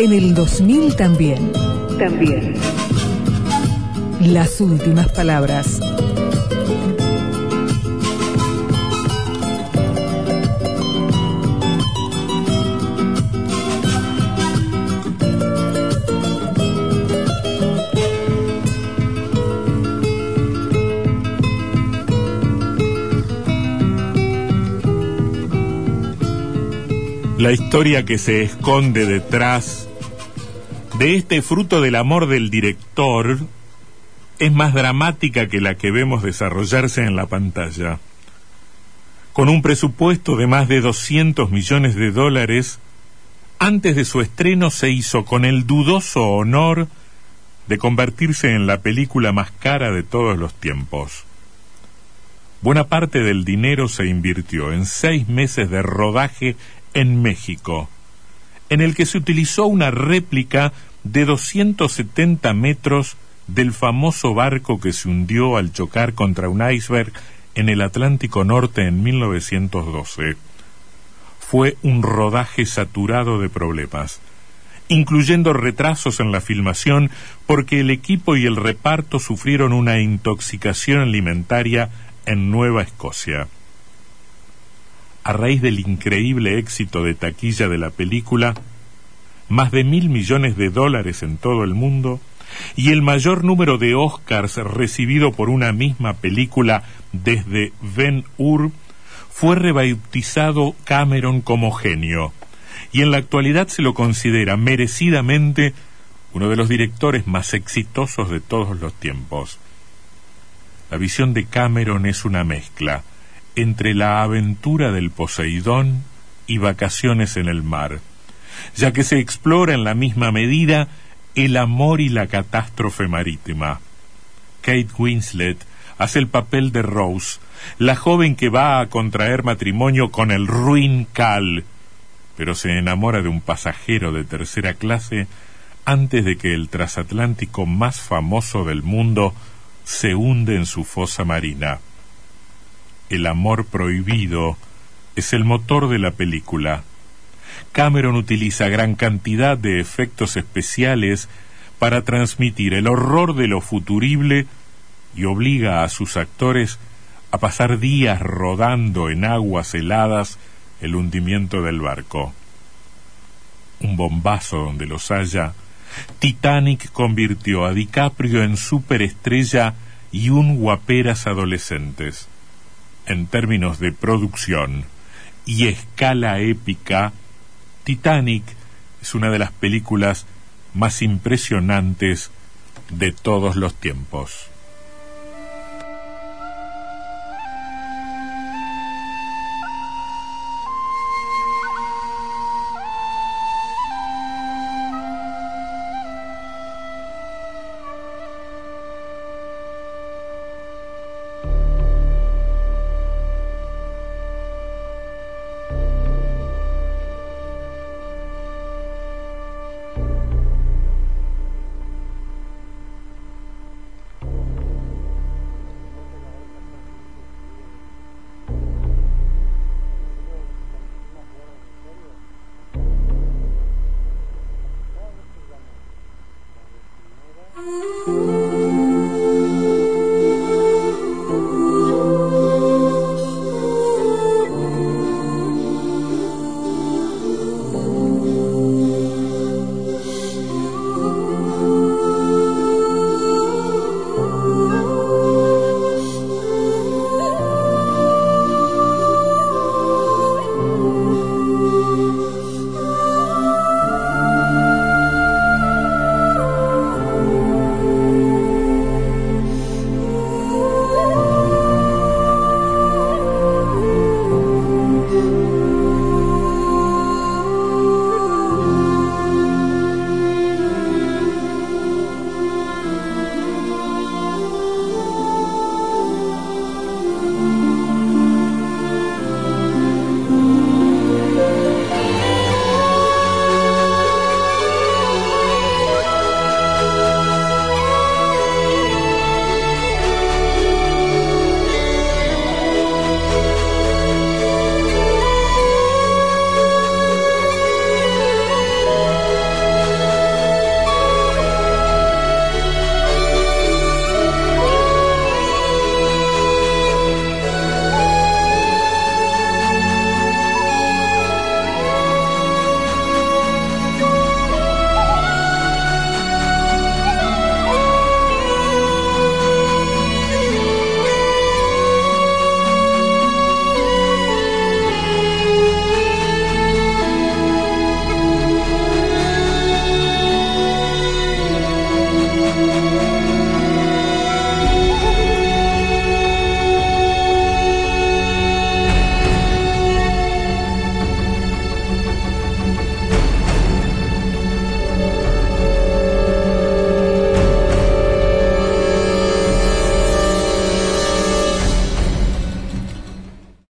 En el 2000 también. También. Las últimas palabras. La historia que se esconde detrás de este fruto del amor del director es más dramática que la que vemos desarrollarse en la pantalla. Con un presupuesto de más de 200 millones de dólares, antes de su estreno se hizo con el dudoso honor de convertirse en la película más cara de todos los tiempos. Buena parte del dinero se invirtió en seis meses de rodaje en México, en el que se utilizó una réplica de 270 metros del famoso barco que se hundió al chocar contra un iceberg en el Atlántico Norte en 1912. Fue un rodaje saturado de problemas, incluyendo retrasos en la filmación porque el equipo y el reparto sufrieron una intoxicación alimentaria en Nueva Escocia a raíz del increíble éxito de taquilla de la película, más de mil millones de dólares en todo el mundo y el mayor número de Oscars recibido por una misma película desde Ben Hur, fue rebautizado Cameron como genio y en la actualidad se lo considera merecidamente uno de los directores más exitosos de todos los tiempos. La visión de Cameron es una mezcla entre la aventura del Poseidón y vacaciones en el mar, ya que se explora en la misma medida el amor y la catástrofe marítima. Kate Winslet hace el papel de Rose, la joven que va a contraer matrimonio con el ruin Cal, pero se enamora de un pasajero de tercera clase antes de que el transatlántico más famoso del mundo se hunde en su fosa marina. El amor prohibido es el motor de la película. Cameron utiliza gran cantidad de efectos especiales para transmitir el horror de lo futurible y obliga a sus actores a pasar días rodando en aguas heladas el hundimiento del barco. Un bombazo donde los haya, Titanic convirtió a DiCaprio en superestrella y un guaperas adolescentes en términos de producción y escala épica, Titanic es una de las películas más impresionantes de todos los tiempos.